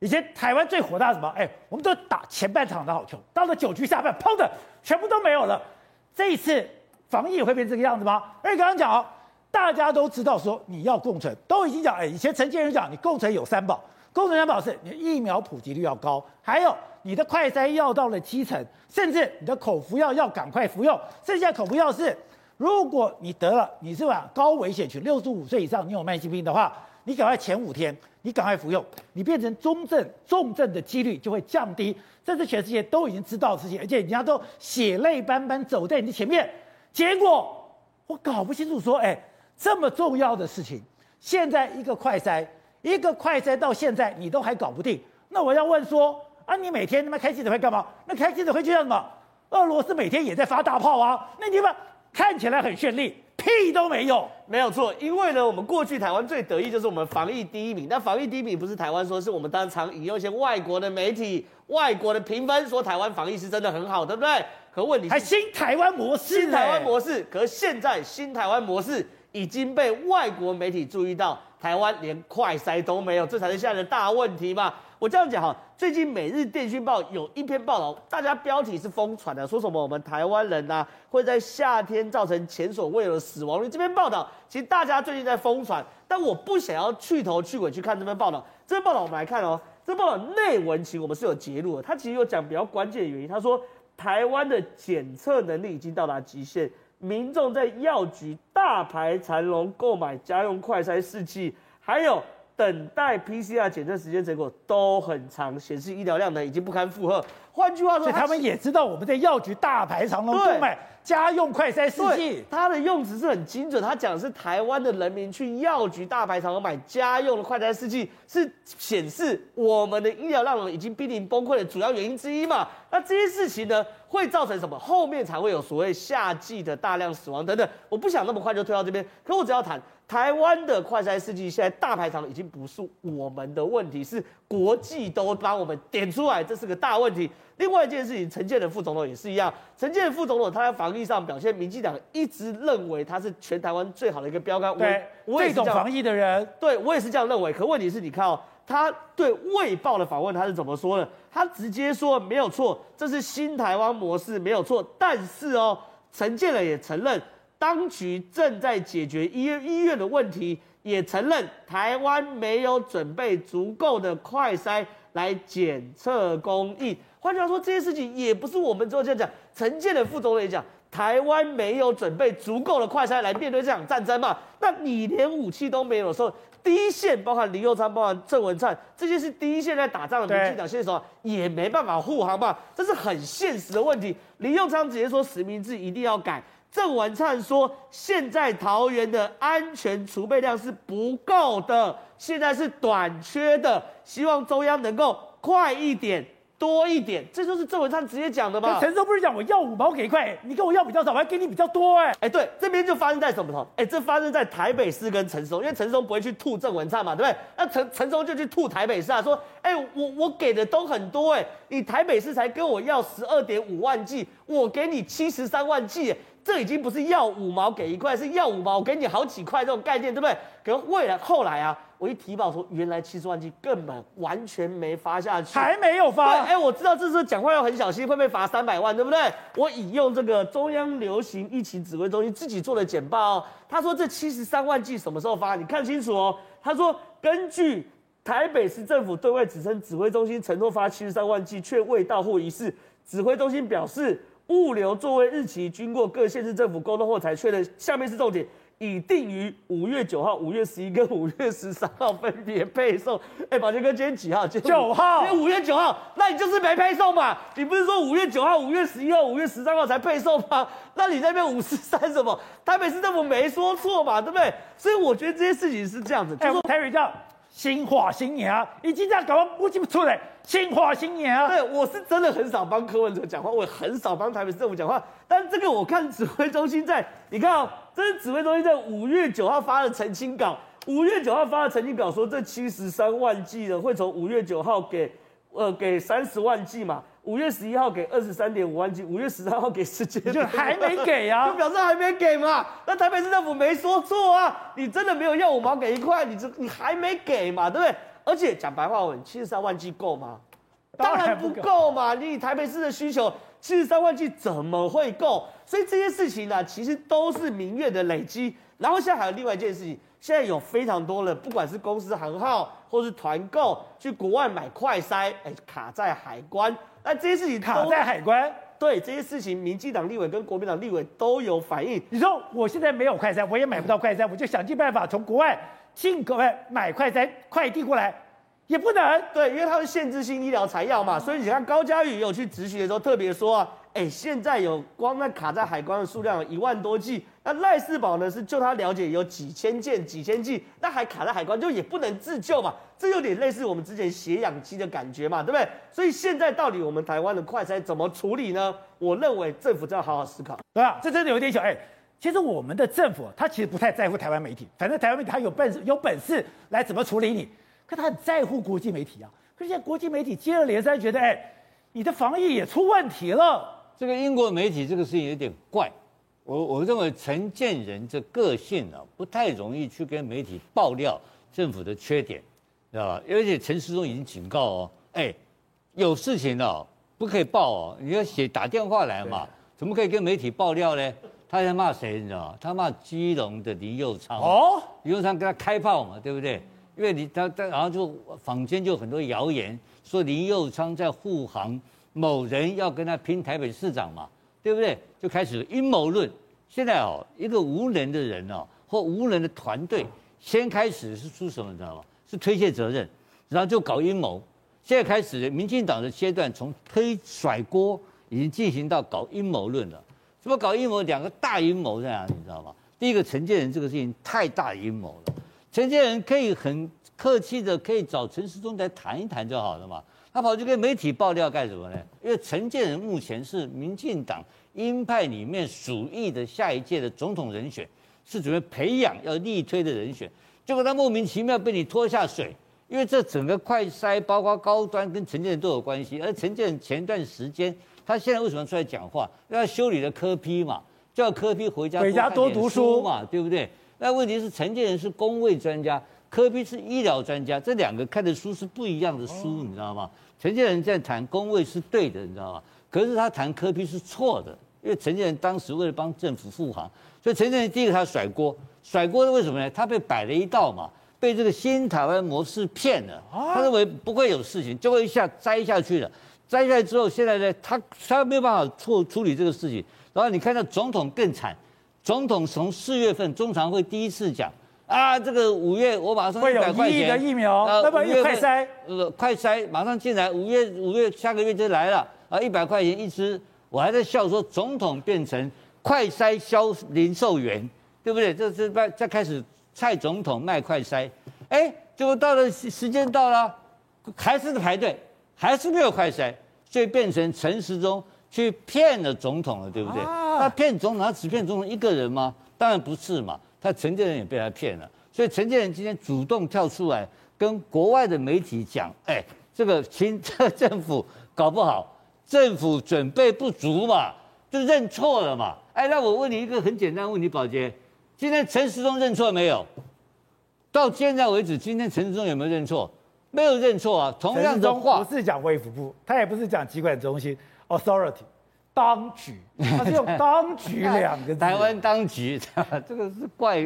以前台湾最火大什么？哎，我们都打前半场的好球，到了九局下半，砰的全部都没有了。这一次防疫也会变这个样子吗？而且刚刚讲哦，大家都知道说你要共存，都已经讲，哎，以前陈建仁讲你共存有三宝，共存三宝是你疫苗普及率要高，还有你的快筛药到了基层，甚至你的口服药要赶快服用。剩下口服药是，如果你得了，你是吧高危险群，六十五岁以上，你有慢性病的话。你赶快前五天，你赶快服用，你变成中症、重症的几率就会降低。这是全世界都已经知道的事情，而且人家都血泪斑斑走在你的前面。结果我搞不清楚，说，哎，这么重要的事情，现在一个快筛，一个快筛到现在你都还搞不定。那我要问说，啊，你每天他妈开记者会干嘛？那开记者会就像什么？俄罗斯每天也在发大炮啊，那你们看起来很绚丽。屁都没有，没有错，因为呢，我们过去台湾最得意就是我们防疫第一名。那防疫第一名不是台湾说，是我们当常引用一些外国的媒体、外国的评分说台湾防疫是真的很好，对不对？可问题是还新台湾模式，新台湾模式。可是现在新台湾模式已经被外国媒体注意到，台湾连快筛都没有，这才是现在的大问题嘛。我这样讲哈，最近《每日电讯报》有一篇报道，大家标题是疯传的，说什么我们台湾人呐、啊、会在夏天造成前所未有的死亡率。这篇报道其实大家最近在疯传，但我不想要去头去尾去看这篇报道。这篇报道我们来看哦，这篇报道内文其实我们是有揭露的，它其实有讲比较关键的原因。他说台湾的检测能力已经到达极限，民众在药局大排长龙购买家用快筛试剂，还有。等待 PCR 检测时间结果都很长，显示医疗量呢已经不堪负荷。换句话说，他们也知道我们在药局大排长龙购买家用快筛试剂。他的用词是很精准，他讲的是台湾的人民去药局大排长龙买家用的快筛试剂，是显示我们的医疗量能已经濒临崩溃的主要原因之一嘛？那这些事情呢，会造成什么？后面才会有所谓夏季的大量死亡等等。我不想那么快就推到这边，可我只要谈。台湾的快筛试剂现在大排长龙已经不是我们的问题，是国际都帮我们点出来，这是个大问题。另外一件事情，陈建仁副总统也是一样，陈建仁副总统他在防疫上表现，民进党一直认为他是全台湾最好的一个标杆。对，我也是这种防疫的人，对我也是这样认为。可问题是你看哦，他对《卫报》的访问他是怎么说的？他直接说没有错，这是新台湾模式没有错。但是哦，陈建仁也承认。当局正在解决医院医院的问题，也承认台湾没有准备足够的快筛来检测供应。换句话说，这些事情也不是我们做这样讲。陈建的副总理也讲，台湾没有准备足够的快筛来面对这场战争嘛？那你连武器都没有的时候，第一线包括林佑昌、包括郑文灿，这些是第一线在打仗的民进党选手，也没办法护航嘛？这是很现实的问题。林佑昌直接说实名制一定要改。郑文灿说：“现在桃园的安全储备量是不够的，现在是短缺的，希望中央能够快一点、多一点。”这就是郑文灿直接讲的嘛？陈松不是讲我要五毛给一块，你跟我要比较少，我还给你比较多哎、欸。哎，对，这边就发生在什么时候？哎，这发生在台北市跟陈松，因为陈松不会去吐郑文灿嘛，对不对？那陈陈松就去吐台北市啊，说：“哎，我我给的都很多哎，你台北市才跟我要十二点五万剂，我给你七十三万剂。”这已经不是要五毛给一块，是要五毛我给你好几块这种概念，对不对？可未来后来啊，我一提报说，原来七十万剂根本完全没发下去，还没有发。哎，我知道这时候讲话要很小心，会被罚三百万，对不对？我引用这个中央流行疫情指挥中心自己做的简报哦，他说这七十三万剂什么时候发？你看清楚哦。他说根据台北市政府对外指称，指挥中心承诺发七十三万剂，却未到货一事。指挥中心表示。物流座位日期经过各县市政府沟通后才确认，下面是重点，已定于五月九号、五月十一跟五月十三号分别配送。哎，宝杰哥，今天几号？今九号。今天五月九号，那你就是没配送嘛？你不是说五月九号、五月十一号、五月十三号才配送吗？那你那边五十三什么？台北市政府没说错嘛？对不对？所以我觉得这些事情是这样子。哎，台北叫。新化新娘，已经这样搞完，我记不出来。新化新娘，对，我是真的很少帮柯文哲讲话，我也很少帮台北市政府讲话。但这个我看指挥中心在，你看哦，这是指挥中心在五月九号发的澄清稿。五月九号发的澄清稿说，这七十三万剂的会从五月九号给，呃，给三十万剂嘛。五月十一号给二十三点五万剂，五月十三号给十九，就还没给啊，就表示还没给嘛。那台北市政府没说错啊，你真的没有要五毛给一块，你这你还没给嘛，对不对？而且讲白话文，七十三万剂够吗？当然不够嘛！你以台北市的需求，七十三万剂怎么会够？所以这些事情呢、啊，其实都是民怨的累积。然后现在还有另外一件事情，现在有非常多的，不管是公司行号或是团购，去国外买快筛，哎，卡在海关。那这些事情卡在海关，对这些事情，民进党立委跟国民党立委都有反应。你说我现在没有快筛，我也买不到快筛，我就想尽办法从国外进口来买快筛，快递过来。也不能对，因为它是限制性医疗材料嘛，所以你看高嘉宇有去质询的时候特别说啊，哎，现在有光那卡在海关的数量有一万多剂，那赖世宝呢是就他了解有几千件几千剂，那还卡在海关就也不能自救嘛，这有点类似我们之前血氧机的感觉嘛，对不对？所以现在到底我们台湾的快筛怎么处理呢？我认为政府要好好思考，对吧？这真的有点小哎，其实我们的政府他其实不太在乎台湾媒体，反正台湾媒体他有本事有本事来怎么处理你。可他很在乎国际媒体啊，可是现在国际媒体接二连三觉得，哎，你的防疫也出问题了。这个英国媒体这个事情有点怪，我我认为陈建仁这个性啊，不太容易去跟媒体爆料政府的缺点，知道吧？而且陈时中已经警告哦，哎，有事情哦不可以报哦，你要写打电话来嘛，怎么可以跟媒体爆料呢？他在骂谁？你知道吗？他骂基隆的林佑昌哦，林佑昌跟他开炮嘛，对不对？因为你他他然后就坊间就很多谣言说林佑昌在护航某人要跟他拼台北市长嘛，对不对？就开始阴谋论。现在哦，一个无能的人哦，或无能的团队，先开始是出什么你知道吗？是推卸责任，然后就搞阴谋。现在开始，民进党的阶段从推甩锅已经进行到搞阴谋论了。什么搞阴谋？两个大阴谋在哪里？你知道吗？第一个陈建仁这个事情太大阴谋了。陈建仁可以很客气的，可以找陈时中来谈一谈就好了嘛。他跑去跟媒体爆料干什么呢？因为陈建仁目前是民进党鹰派里面属意的下一届的总统人选，是准备培养要力推的人选。结果他莫名其妙被你拖下水，因为这整个快筛包括高端跟陈建仁都有关系。而陈建仁前段时间，他现在为什么出来讲话？要修理了科批嘛，叫科批回家回家多读书嘛，对不对？那问题是陈建仁是公卫专家，柯比是医疗专家，这两个看的书是不一样的书，你知道吗？陈建仁在谈工位是对的，你知道吗？可是他谈柯比是错的，因为陈建仁当时为了帮政府护航，所以陈建仁第一个他甩锅，甩锅是为什么呢？他被摆了一道嘛，被这个新台湾模式骗了，他认为不会有事情，就会一下栽下去了，栽下来之后，现在呢，他他没有办法处处理这个事情，然后你看到总统更惨。总统从四月份中常会第一次讲啊，这个五月我马上会有一亿的疫苗，呃，那么快筛，呃，快筛马上进来，五月五月下个月就来了啊，一百块钱一支，我还在笑说总统变成快筛销零售员，对不对？这是在在开始蔡总统卖快筛，哎，结果到了时间到了，还是在排队，还是没有快筛，所以变成陈时中去骗了总统了，对不对？啊他骗总统，他只骗总统一个人吗？当然不是嘛。他承建人也被他骗了，所以承建人今天主动跳出来跟国外的媒体讲：“哎，这个清 这政府搞不好，政府准备不足嘛，就认错了嘛。”哎，那我问你一个很简单的问题，宝杰，今天陈时中认错没有？到现在为止，今天陈时中有没有认错？没有认错啊。同样的话，不是讲卫福部，他也不是讲疾管中心 （authority）。当局，他是用“当局”两个字。台湾当局，这个是怪，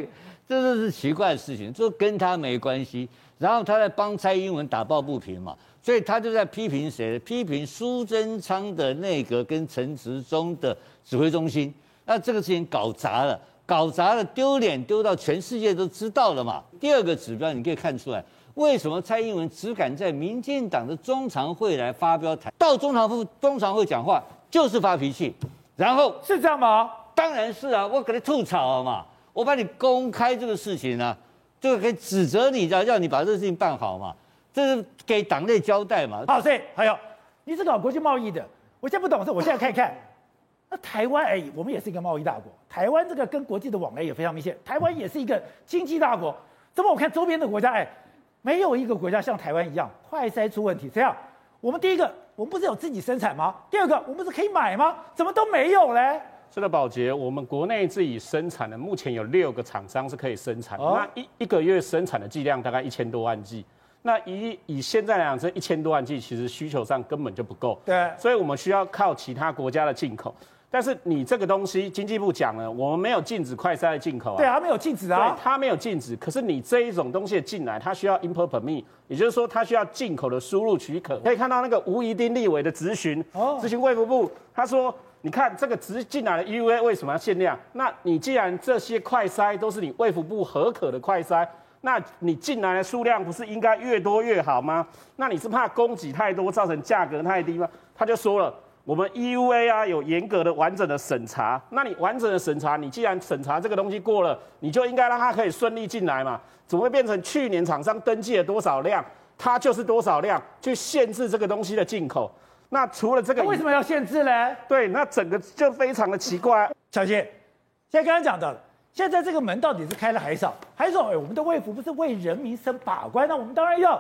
这个是奇怪的事情，这跟他没关系。然后他在帮蔡英文打抱不平嘛，所以他就在批评谁？批评苏贞昌的内阁跟陈时中的指挥中心。那这个事情搞砸了，搞砸了，丢脸丢到全世界都知道了嘛。第二个指标，你可以看出来，为什么蔡英文只敢在民进党的中常会来发表台，到中常会中常会讲话？就是发脾气，然后是这样吗？当然是啊，我给你吐槽了嘛，我把你公开这个事情呢、啊，就可以指责你，要要你把这个事情办好嘛，这是给党内交代嘛。好，所以还有你是搞国际贸易的，我现在不懂事，我现在看一看，那台湾哎，我们也是一个贸易大国，台湾这个跟国际的往来也非常密切，台湾也是一个经济大国，怎么我看周边的国家哎，没有一个国家像台湾一样快筛出问题，这样。我们第一个，我们不是有自己生产吗？第二个，我们是可以买吗？怎么都没有嘞？是的，宝洁，我们国内自己生产的，目前有六个厂商是可以生产，哦、那一一个月生产的剂量大概一千多万剂。那以以现在来讲，这一千多万剂其实需求上根本就不够。对，所以我们需要靠其他国家的进口。但是你这个东西，经济部讲了，我们没有禁止快筛的进口啊。对啊，没有禁止啊。对，它没有禁止。可是你这一种东西进来，它需要 import permit，也就是说，它需要进口的输入许可。可以看到那个吴怡丁立委的质询，哦，质询卫福部，他说，你看这个直进来的 EUA 为什么要限量？那你既然这些快筛都是你卫福部核可的快筛，那你进来的数量不是应该越多越好吗？那你是怕供给太多造成价格太低吗？他就说了。我们 EUA 啊有严格的完整的审查，那你完整的审查，你既然审查这个东西过了，你就应该让它可以顺利进来嘛？怎么会变成去年厂商登记了多少量，它就是多少量，去限制这个东西的进口？那除了这个，为什么要限制呢？对，那整个就非常的奇怪。小杰，现在刚刚讲到了，现在这个门到底是开了还是少？还是说，哎，我们的卫福不是为人民生把关，那我们当然要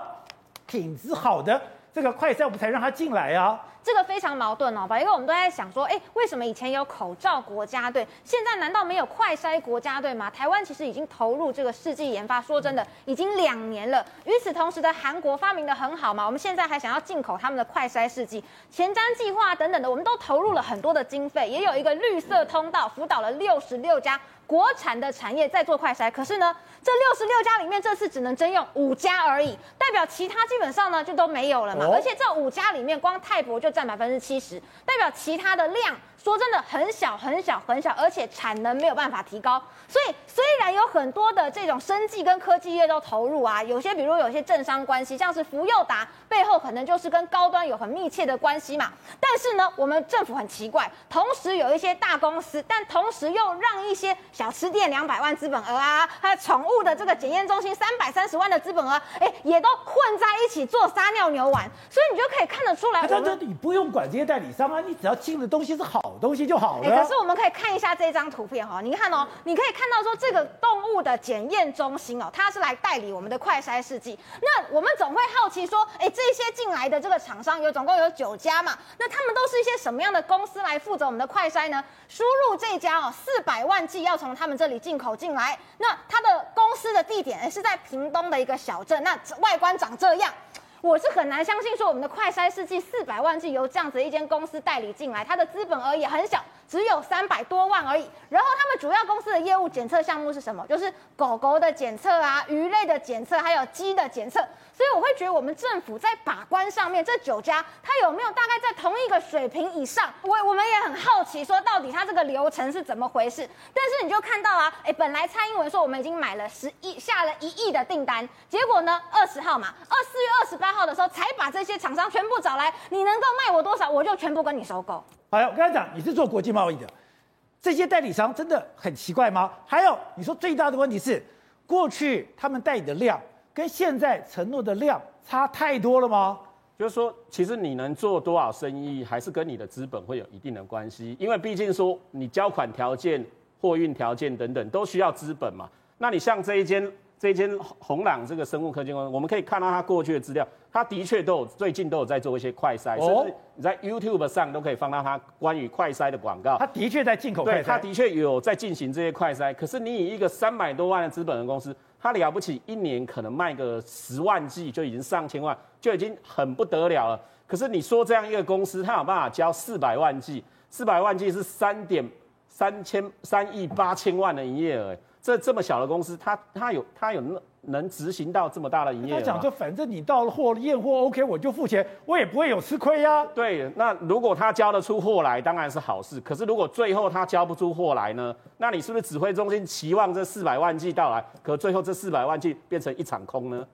品质好的这个快筛，我们才让它进来啊。这个非常矛盾哦，因为我们都在想说，哎，为什么以前有口罩国家队，现在难道没有快筛国家队吗？台湾其实已经投入这个试剂研发，说真的，已经两年了。与此同时的韩国发明的很好嘛，我们现在还想要进口他们的快筛试剂，前瞻计划等等的，我们都投入了很多的经费，也有一个绿色通道，辅导了六十六家。国产的产业在做快筛，可是呢，这六十六家里面这次只能征用五家而已，代表其他基本上呢就都没有了嘛。而且这五家里面，光泰博就占百分之七十，代表其他的量。说真的，很小很小很小，而且产能没有办法提高。所以虽然有很多的这种生技跟科技业都投入啊，有些比如有些政商关系，像是福佑达背后可能就是跟高端有很密切的关系嘛。但是呢，我们政府很奇怪，同时有一些大公司，但同时又让一些小吃店两百万资本额啊，还有宠物的这个检验中心三百三十万的资本额，哎，也都混在一起做撒尿牛丸。所以你就可以看得出来，他说你不用管这些代理商啊，你只要进的东西是好。东西就好了。哎，可是我们可以看一下这张图片哈，你看哦，你可以看到说这个动物的检验中心哦，它是来代理我们的快筛试剂。那我们总会好奇说，哎，这些进来的这个厂商有总共有九家嘛？那他们都是一些什么样的公司来负责我们的快筛呢？输入这家哦，四百万剂要从他们这里进口进来。那它的公司的地点是在屏东的一个小镇，那外观长这样。我是很难相信说我们的快筛试剂四百万剂由这样子一间公司代理进来，它的资本额也很小，只有三百多万而已。然后他们主要公司的业务检测项目是什么？就是狗狗的检测啊，鱼类的检测，还有鸡的检测。所以我会觉得我们政府在把关上面，这九家它有没有大概在同一个水平以上？我我们也很好奇，说到底它这个流程是怎么回事？但是你就看到啊，哎，本来蔡英文说我们已经买了十亿，下了一亿的订单，结果呢，二十号嘛，二四月二十八号的时候才把这些厂商全部找来，你能够卖我多少，我就全部跟你收购。好，我刚才讲你是做国际贸易的，这些代理商真的很奇怪吗？还有你说最大的问题是，过去他们代理的量。跟现在承诺的量差太多了吗？就是说，其实你能做多少生意，还是跟你的资本会有一定的关系。因为毕竟说，你交款条件、货运条件等等，都需要资本嘛。那你像这一间。这一间红朗这个生物科技公司，我们可以看到它过去的资料，它的确都有最近都有在做一些快筛，甚至你在 YouTube 上都可以放到他关于快筛的广告。他的确在进口快筛，对，它的确有在进行这些快筛。可是你以一个三百多万的资本的公司，他了不起一年可能卖个十万剂就已经上千万，就已经很不得了了。可是你说这样一个公司，他有办法交四百万剂，四百万剂是三点三千三亿八千万的营业额。这这么小的公司，他他有他有能能执行到这么大的营业额？他讲就反正你到了货验货 OK，我就付钱，我也不会有吃亏呀、啊。对，那如果他交得出货来，当然是好事。可是如果最后他交不出货来呢？那你是不是指挥中心期望这四百万剂到来，可最后这四百万剂变成一场空呢？